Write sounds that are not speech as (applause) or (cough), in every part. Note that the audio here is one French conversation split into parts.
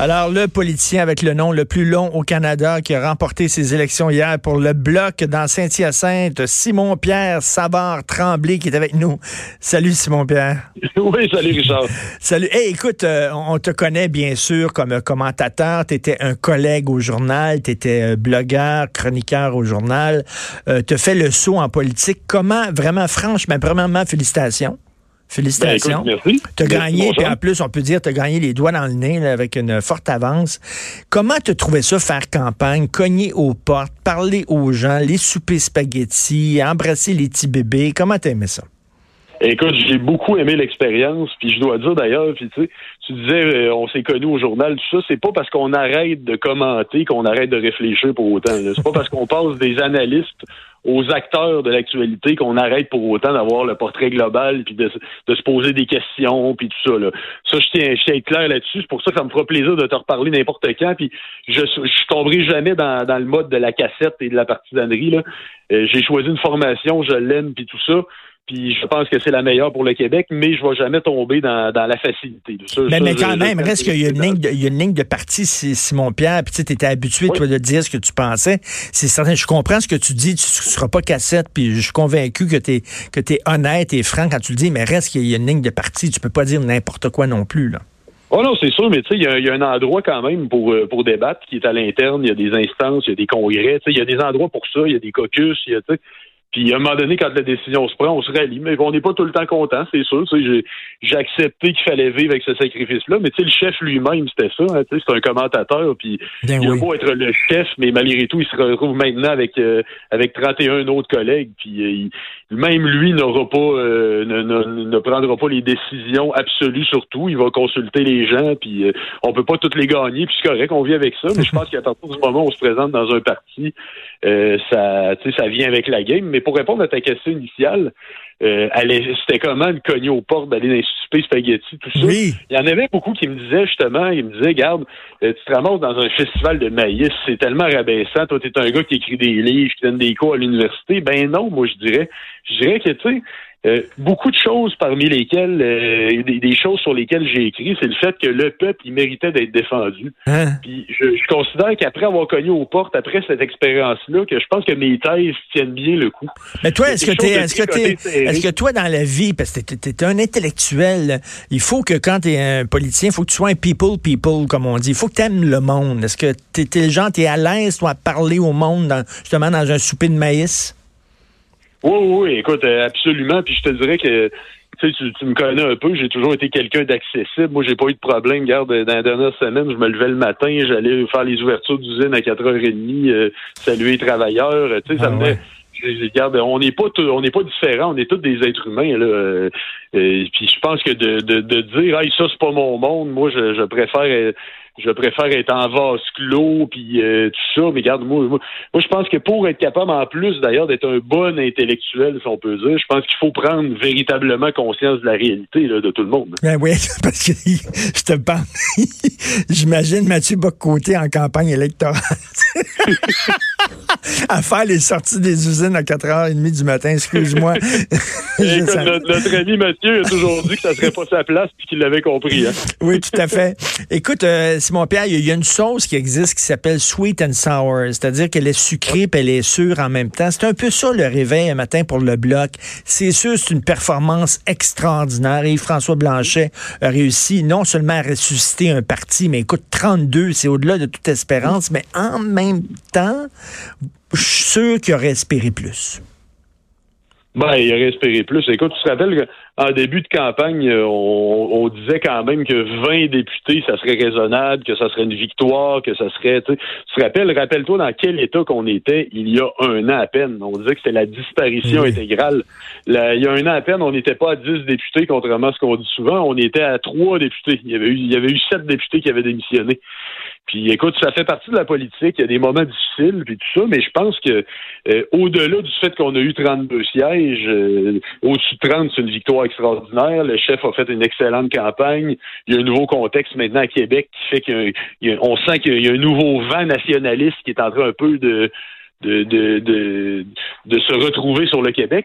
Alors, le politicien avec le nom le plus long au Canada qui a remporté ses élections hier pour le Bloc dans Saint-Hyacinthe, Simon-Pierre Savard-Tremblay qui est avec nous. Salut Simon-Pierre. (laughs) Oui, salut Richard. Salut. Hey, écoute, euh, on te connaît bien sûr comme commentateur. Tu étais un collègue au journal, tu étais euh, blogueur, chroniqueur au journal. Euh, tu fait le saut en politique. Comment, vraiment, franchement, premièrement, félicitations. Félicitations. Ben, merci. Tu as gagné, puis en plus, on peut dire, tu as gagné les doigts dans le nez avec une forte avance. Comment tu trouvé ça, faire campagne, cogner aux portes, parler aux gens, les souper spaghettis, embrasser les petits bébés? Comment tu aimé ça? Écoute, j'ai beaucoup aimé l'expérience, puis je dois dire d'ailleurs, puis tu sais, tu disais euh, on s'est connus au journal, tout ça, c'est pas parce qu'on arrête de commenter qu'on arrête de réfléchir pour autant. C'est pas parce qu'on passe des analystes aux acteurs de l'actualité qu'on arrête pour autant d'avoir le portrait global puis de, se poser des questions puis tout ça là. Ça je tiens je tiens clair là-dessus, c'est pour ça que ça me fera plaisir de te reparler n'importe quand puis je je tomberai jamais dans, dans le mode de la cassette et de la partisanerie là. Euh, j'ai choisi une formation, je l'aime puis tout ça. Puis je pense que c'est la meilleure pour le Québec, mais je ne vais jamais tomber dans, la facilité. mais, quand même, reste qu'il y, a une ligne de, il y a une ligne de parti, Simon Pierre, puis tu étais habitué, toi, de dire ce que tu pensais. C'est certain, je comprends ce que tu dis, tu ne seras pas cassette, puis je suis convaincu que tu es, que es honnête et franc quand tu le dis, mais reste qu'il y a une ligne de parti, tu peux pas dire n'importe quoi non plus, là. Oh non, c'est sûr, mais tu sais, il y, a un endroit quand même pour, euh, pour débattre qui est à l'interne. Il y a des instances, il y a des congrès, il y a des endroits pour ça, il y a des caucus, il y a, puis à un moment donné, quand la décision se prend, on se rallie. Mais on n'est pas tout le temps content, c'est sûr. J'ai accepté qu'il fallait vivre avec ce sacrifice-là. Mais tu sais, le chef lui-même, c'était ça. Hein, c'est un commentateur. Puis ben il a beau être le chef, mais malgré tout, il se retrouve maintenant avec euh, avec 31 autres collègues. Puis euh, même lui n'aura pas euh, ne, ne, ne, prendra pas les décisions absolues sur tout. Il va consulter les gens. Puis euh, on peut pas toutes les gagner. Puis c'est correct, on vit avec ça. Mais je pense (laughs) qu'à partir du moment où on se présente dans un parti, ça, ça vient avec la game. Mais pour répondre à ta question initiale, euh, c'était comment le cogner aux portes, d'aller dans les souper spaghetti, tout ça? Oui. Il y en avait beaucoup qui me disaient justement, ils me disaient, garde, euh, tu te ramasses dans un festival de maïs, c'est tellement rabaissant, toi t'es un gars qui écrit des livres, qui donne des cours à l'université. Ben non, moi je dirais, je dirais que tu sais, euh, beaucoup de choses parmi lesquelles, euh, des, choses sur lesquelles j'ai écrit, c'est le fait que le peuple, il méritait d'être défendu. Hein? Puis je, considère qu'après avoir cogné aux portes, après cette expérience-là, que je pense que mes thèses tiennent bien le coup. Mais toi, est-ce que tu est-ce que est-ce que toi, dans la vie, parce que tu es, un intellectuel, il faut que quand tu es un politicien, il faut que tu sois un people people, comme on dit. Il faut que tu aimes le monde. Est-ce que tu es, le genre, tu es à l'aise, toi, à parler au monde, dans, justement, dans un souper de maïs? Oui, oui, écoute, euh, absolument. Puis je te dirais que tu, tu me connais un peu, j'ai toujours été quelqu'un d'accessible. Moi, j'ai pas eu de problème. Garde, dans la dernière semaine, je me levais le matin, j'allais faire les ouvertures d'usine à 4h30, euh, saluer les travailleurs. Tu sais, ça ah me Regarde, on n'est pas on n'est pas différents, on est tous des êtres humains là. Euh, puis je pense que de, de, de dire hey, ça c'est pas mon monde, moi je, je préfère je préfère être en vase clos puis euh, tout ça. Mais regarde, moi, moi, je pense que pour être capable, en plus d'ailleurs, d'être un bon intellectuel, si on peut dire, je pense qu'il faut prendre véritablement conscience de la réalité là, de tout le monde. Ben oui, (laughs) parce que (laughs) je te parle. (laughs) J'imagine Mathieu Boccoté en campagne électorale. (laughs) à faire les sorties des usines à 4h30 du matin, excuse-moi. (laughs) (laughs) notre, ami Mathieu a toujours dit que ça serait pas sa place et qu'il l'avait compris. Hein. Oui, tout à fait. Écoute, euh, Simon Pierre, il y, a une sauce qui existe qui s'appelle sweet and sour, c'est-à-dire qu'elle est sucrée et elle est sûre en même temps. C'est un peu ça le réveil un matin pour le bloc. C'est sûr, c'est une performance extraordinaire. Et François Blanchet a réussi non seulement à ressusciter un parti, mais écoute, 32, c'est au-delà de toute espérance, mais en même temps, je suis sûr qu'il aurait espéré plus. Ben, il aurait espéré plus. Écoute, tu te rappelles qu'en début de campagne, euh, on, disait quand même que 20 députés, ça serait raisonnable, que ça serait une victoire, que ça serait. Tu te rappelles, rappelle-toi dans quel état qu'on était il y a un an à peine. On disait que c'était la disparition intégrale. il y a un an à peine, on n'était pas à 10 députés, contrairement à ce qu'on dit souvent. On était à 3 députés. Il y avait eu, il y avait eu 7 députés qui avaient démissionné. Puis écoute, ça fait partie de la politique. Il y a des moments difficiles, puis tout ça, mais je pense que euh, au-delà du fait qu'on a eu 32 sièges, euh, au-dessus de 30, c'est une victoire extraordinaire. Le chef a fait une excellente campagne. Il y a un nouveau contexte maintenant à Québec qui fait qu'on sent qu'il y a un nouveau vent nationaliste qui est en train un peu de de, de, de, de se retrouver sur le Québec.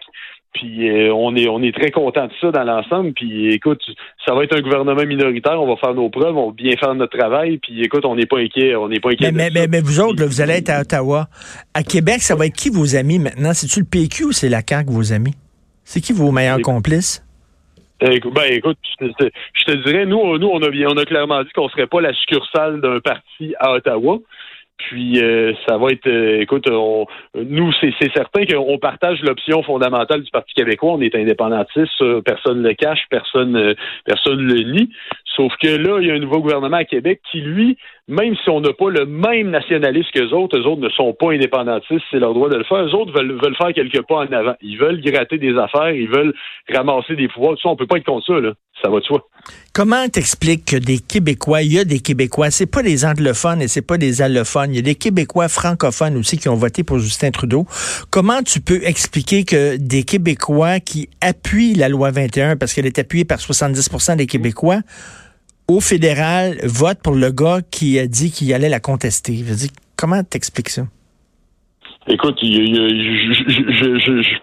Puis euh, on est on est très content de ça dans l'ensemble. Puis écoute, ça va être un gouvernement minoritaire. On va faire nos preuves, on va bien faire notre travail. Puis écoute, on n'est pas inquiet, on n'est pas inquiet. Mais, mais, mais, vous autres, vous allez être à Ottawa. À Québec, ça va être qui vos amis maintenant? C'est-tu le PQ ou c'est la CAQ vos amis? C'est qui vos meilleurs complices? Ben écoute, je te, dirais, nous, nous on a on a clairement dit qu'on serait pas la succursale d'un parti à Ottawa. Puis euh, ça va être, euh, écoute, nous c'est certain qu'on partage l'option fondamentale du Parti québécois. On est indépendantiste, personne ne le cache, personne euh, personne le nie. Sauf que là, il y a un nouveau gouvernement à Québec qui, lui, même si on n'a pas le même nationalisme qu'eux autres, eux autres ne sont pas indépendantistes, c'est leur droit de le faire. Eux autres veulent, veulent faire quelques pas en avant. Ils veulent gratter des affaires, ils veulent ramasser des pouvoirs. Ça, on peut pas être contre ça, là. Ça va de soi. Comment t'expliques que des Québécois, il y a des Québécois, c'est pas des anglophones et c'est pas des allophones, il y a des Québécois francophones aussi qui ont voté pour Justin Trudeau. Comment tu peux expliquer que des Québécois qui appuient la loi 21 parce qu'elle est appuyée par 70% des Québécois au fédéral vote pour le gars qui a dit qu'il allait la contester. Je dis, comment t'expliques ça? Écoute, je,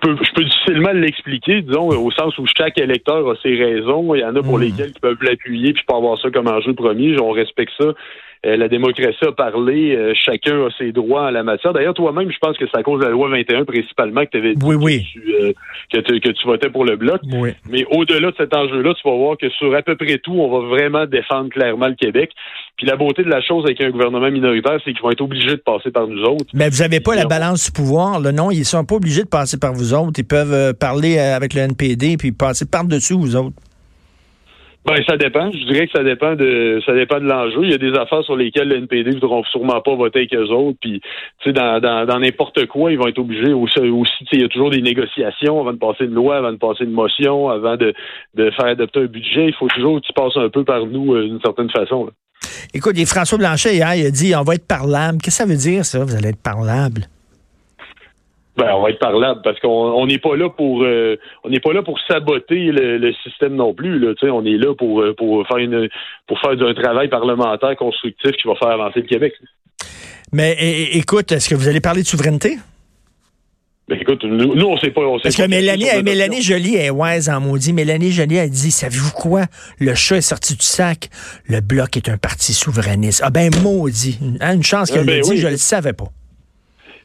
peux, je peux difficilement l'expliquer, disons, au sens où chaque électeur a ses raisons. Il y en a pour hmm. lesquels qui peuvent l'appuyer puis pas avoir ça comme enjeu premier. On respecte ça. Euh, la démocratie a parlé, euh, chacun a ses droits en la matière. D'ailleurs, toi-même, je pense que c'est à cause de la loi 21 principalement que tu avais dit euh, Que, tu, que, tu, votais pour le bloc. Mais au-delà de cet enjeu-là, tu vas voir que sur à peu près tout, on va vraiment défendre clairement le Québec. Puis la beauté de la chose avec un gouvernement minoritaire, c'est qu'ils vont être obligés de passer par nous autres. Mais vous n'avez pas la balance du pouvoir, là, non? Ils sont pas obligés de passer par vous autres. Ils peuvent parler avec le NPD puis passer par-dessus vous autres. Ben, ça dépend. Je dirais que ça dépend de ça dépend de l'enjeu. Il y a des affaires sur lesquelles le NPD ne voudront sûrement pas voter avec eux autres. Puis, tu sais, dans, dans, n'importe quoi, ils vont être obligés aussi. il y a toujours des négociations avant de passer une loi, avant de passer une motion, avant de, de faire adopter un budget. Il faut toujours que tu passes un peu par nous euh, d'une certaine façon. Écoute, il François Blanchet hier, il a dit on va être parlable. Qu'est-ce que ça veut dire, ça? Vous allez être parlable? Ben, on va être parlable parce qu'on n'est pas là pour euh, on n'est pas là pour saboter le, système non plus. Là, on est là pour, euh, pour faire une pour faire un travail parlementaire constructif qui va faire avancer le Québec. Mais écoute, est-ce que vous allez parler de souveraineté? Ben, écoute, nous, on sait pas. On sait Parce que Mélanie, Mélanie Jolie est wise en maudit. Mélanie Jolie a dit Savez-vous quoi? Le chat est sorti du sac. Le Bloc est un parti souverainiste. Ah ben, maudit. Une, chance qu'elle ah, ben dit, je le savais pas.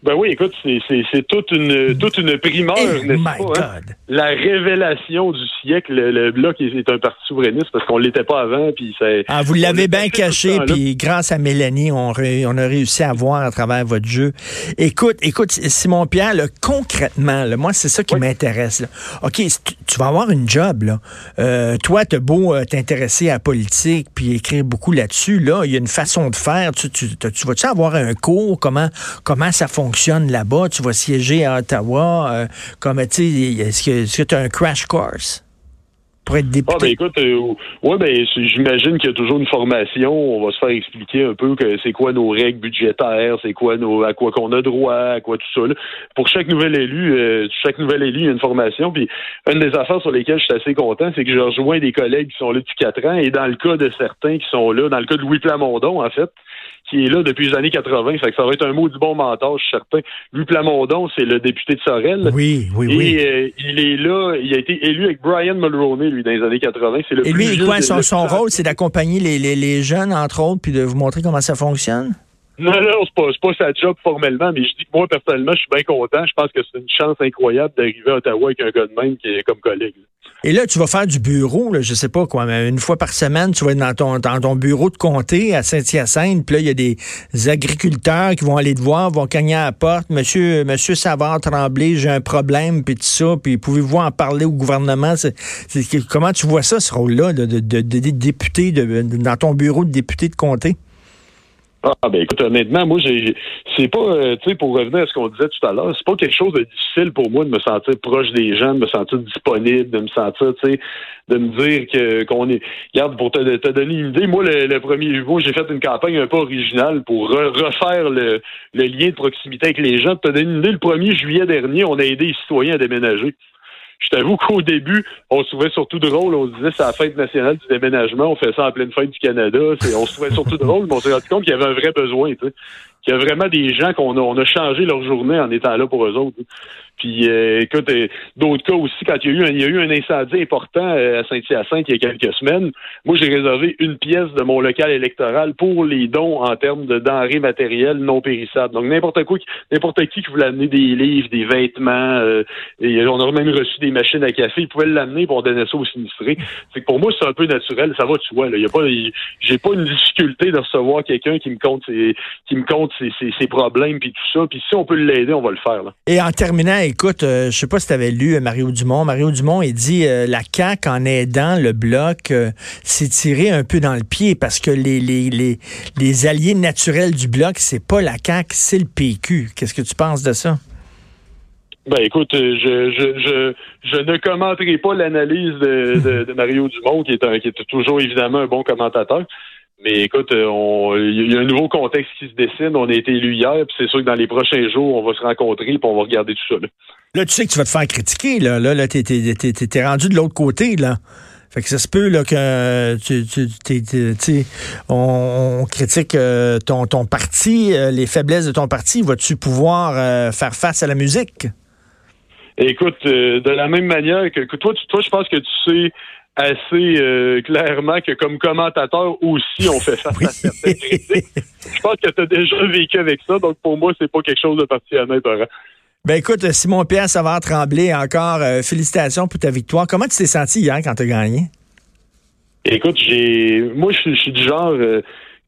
Ben oui, écoute, c'est toute une toute une primeur, oh n'est-ce pas? Hein? La révélation du siècle, le, bloc est, un parti souverainiste parce qu'on l'était pas avant, puis Ah, vous l'avez bien caché, puis grâce à Mélanie, on, on a réussi à voir à travers votre jeu. Écoute, écoute, Simon Pierre, concrètement, moi c'est ça qui m'intéresse. Ok, tu, vas avoir une job là. Euh, toi, t'as beau euh, t'intéresser à la politique puis écrire beaucoup là-dessus. Là, il y a une façon de faire. Tu, tu, tu vas-tu avoir un cours? Comment comment ça fonctionne? Fonctionne là-bas? Tu vas siéger à Ottawa? Euh, comme, tu est-ce que tu as un crash course? Pour être député. Ah, ben écoute, euh, ouais, ben, j'imagine qu'il y a toujours une formation. On va se faire expliquer un peu que c'est quoi nos règles budgétaires, c'est quoi nos, à quoi qu'on a droit, à quoi tout ça. Pour chaque nouvel élu, euh, chaque nouvel élu, il y a une formation. Puis une des affaires sur lesquelles je suis assez content, c'est que je rejoins des collègues qui sont là depuis quatre ans. Et dans le cas de certains qui sont là, dans le cas de Louis Plamondon, en fait, qui est là depuis les années 80. Fait que ça va être un mot du bon mentor, je suis certain. Louis Plamondon, c'est le député de Sorel. Oui, oui, oui. Euh, il est là, il a été élu avec Brian Mulroney, lui, dans les années 80. C'est le Et lui, quoi, son, son rôle, c'est d'accompagner les, les, les jeunes, entre autres, puis de vous montrer comment ça fonctionne? Non, non, c'est pas, pas sa job formellement, mais je dis que moi, personnellement, je suis bien content. Je pense que c'est une chance incroyable d'arriver à Ottawa avec un gars de même qui est comme collègue. Et là, tu vas faire du bureau, là, je sais pas quoi, mais une fois par semaine, tu vas être dans ton, dans ton bureau de comté à Saint-Hyacinthe, puis là, il y a des agriculteurs qui vont aller te voir, vont cogner à la porte. Monsieur, monsieur Savard Tremblay, j'ai un problème, puis tout ça, puis pouvez-vous en parler au gouvernement? comment tu vois ça, ce rôle-là, de, de, de, député, dans ton bureau de député de comté? Ah ben écoute, honnêtement, moi j'ai c'est pas euh, tu sais pour revenir à ce qu'on disait tout à l'heure, c'est pas quelque chose de difficile pour moi de me sentir proche des gens, de me sentir disponible, de me sentir, tu sais, de me dire que qu'on est. Regarde, pour te, te, donner une idée, moi le, premier jour, j'ai fait une campagne un peu originale pour refaire le, le, lien de proximité avec les gens. Te donner une idée, le 1er juillet dernier, on a aidé les citoyens à déménager. Je t'avoue qu'au début, on se trouvait surtout drôle. On se disait c'est la fête nationale du déménagement. On fait ça en pleine fête du Canada. On se trouvait surtout drôle, mais on s'est rendu compte qu'il y avait un vrai besoin. Tu. Qu'il y a vraiment des gens qu'on a, on a changé leur journée en étant là pour eux autres. Puis, euh, écoute, euh, d'autres cas aussi, quand il y a eu un, il y a eu un incendie important euh, à Saint-Hyacinthe il y a quelques semaines, moi, j'ai réservé une pièce de mon local électoral pour les dons en termes de denrées matérielles non périssables. Donc, n'importe quoi, n'importe qui qui voulait amener des livres, des vêtements, et on a même reçu des machines à café, ils pouvaient l'amener pour donner ça aux sinistrés. C'est que pour moi, c'est un peu naturel, ça va de soi. Là. Y a pas, j'ai pas une difficulté de recevoir quelqu'un qui me compte ses, qui me compte ses, ses, problèmes puis tout ça. Puis si on peut l'aider, on va le faire. Là. Et en terminant, écoute, euh, je sais pas si tu avais lu euh, Mario Dumont. Mario Dumont, il dit euh, la CAQ, en aidant le bloc, s'est tiré un peu dans le pied parce que les, les, les, les alliés naturels du bloc, c'est pas la CAQ, c'est le PQ. Qu'est-ce que tu penses de ça? Ben écoute, je, je, je, je ne commenterai pas l'analyse de, de, Mario Dumont, qui est, un, qui est toujours évidemment un bon commentateur. Mais écoute, euh, il y a un nouveau contexte qui se dessine. On a été élus hier, puis c'est sûr que dans les prochains jours, on va se rencontrer, puis on va regarder tout ça. Là, tu sais que tu vas te faire critiquer. Là, là, là t'es, rendu de l'autre côté, là. Fait que ça se peut là, que tu, tu, on, critique euh, ton, ton parti, euh, les faiblesses de ton parti. Vas-tu pouvoir faire face à la musique? Écoute, de la même manière que, toi, toi, je pense que tu sais assez euh, clairement que comme commentateur aussi, on fait face à certaines critiques. Je pense que tu as déjà vécu avec ça, donc pour moi, c'est pas quelque chose de particulièrement étonnant. Ben écoute, Simon-Pierre Savard Tremblay, encore euh, félicitations pour ta victoire. Comment tu t'es senti hier quand tu as gagné? Écoute, j'ai moi je suis du genre euh,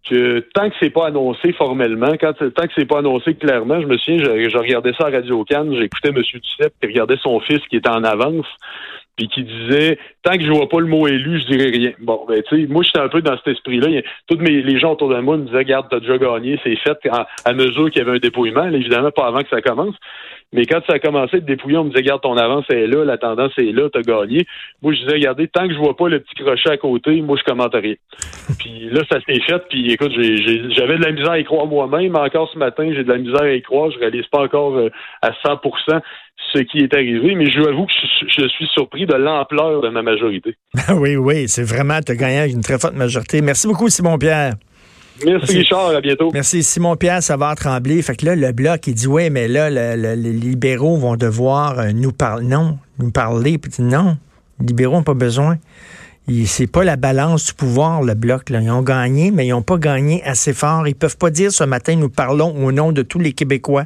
que tant que c'est pas annoncé formellement, quand tant que c'est pas annoncé clairement, je me souviens, je, regardais ça à Radio Cannes, j'écoutais M. Duceppe qui regardait son fils qui était en avance puis qui disait tant que je vois pas le mot élu, je dirais rien. Bon, ben tu sais, moi j'étais un peu dans cet esprit-là. Tous mes les gens autour de moi me disaient Garde, t'as déjà gagné, c'est fait à, mesure qu'il y avait un dépouillement, évidemment pas avant que ça commence. Mais quand ça a commencé à dépouiller, on me disait Garde, ton avance est là, la tendance est là, t'as gagné. Moi je disais Regardez, tant que je vois pas le petit crochet à côté, moi je commente rien. (laughs) puis là, ça s'est fait, puis écoute, j'avais de la misère à y croire moi-même. Encore ce matin, j'ai de la misère à y croire. Je réalise pas encore euh, à 100 ce qui est arrivé, mais je avoue que je, suis surpris de l'ampleur de ma majorité. (laughs) oui, oui, c'est vraiment, tu as gagné une très forte majorité. Merci beaucoup, Simon-Pierre. Merci, Richard, à bientôt. Merci. Simon-Pierre va trembler. Fait que là, le bloc, il dit, oui, mais là, les libéraux vont devoir euh, nous parler. Non, nous parler. Puis non, les libéraux n'ont pas besoin c'est pas la balance du pouvoir, le bloc. Ils ont gagné, mais ils n'ont pas gagné assez fort. Ils peuvent pas dire ce matin, nous parlons au nom de tous les Québécois.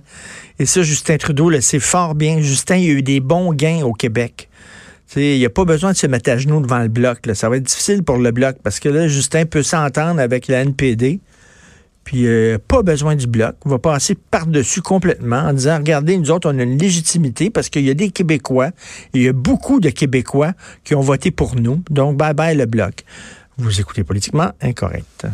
Et ça, Justin Trudeau le sait fort bien. Justin, il a eu des bons gains au Québec. il n'y a pas besoin de se mettre à genoux devant le bloc. Ça va être difficile pour le bloc parce que là, Justin peut s'entendre avec la NPD. Puis euh, pas besoin du bloc. Va passer par-dessus complètement en disant, regardez, nous autres, on a une légitimité parce qu'il y a des Québécois, il y a beaucoup de Québécois qui ont voté pour nous. Donc, bye bye le bloc. Vous écoutez politiquement incorrect.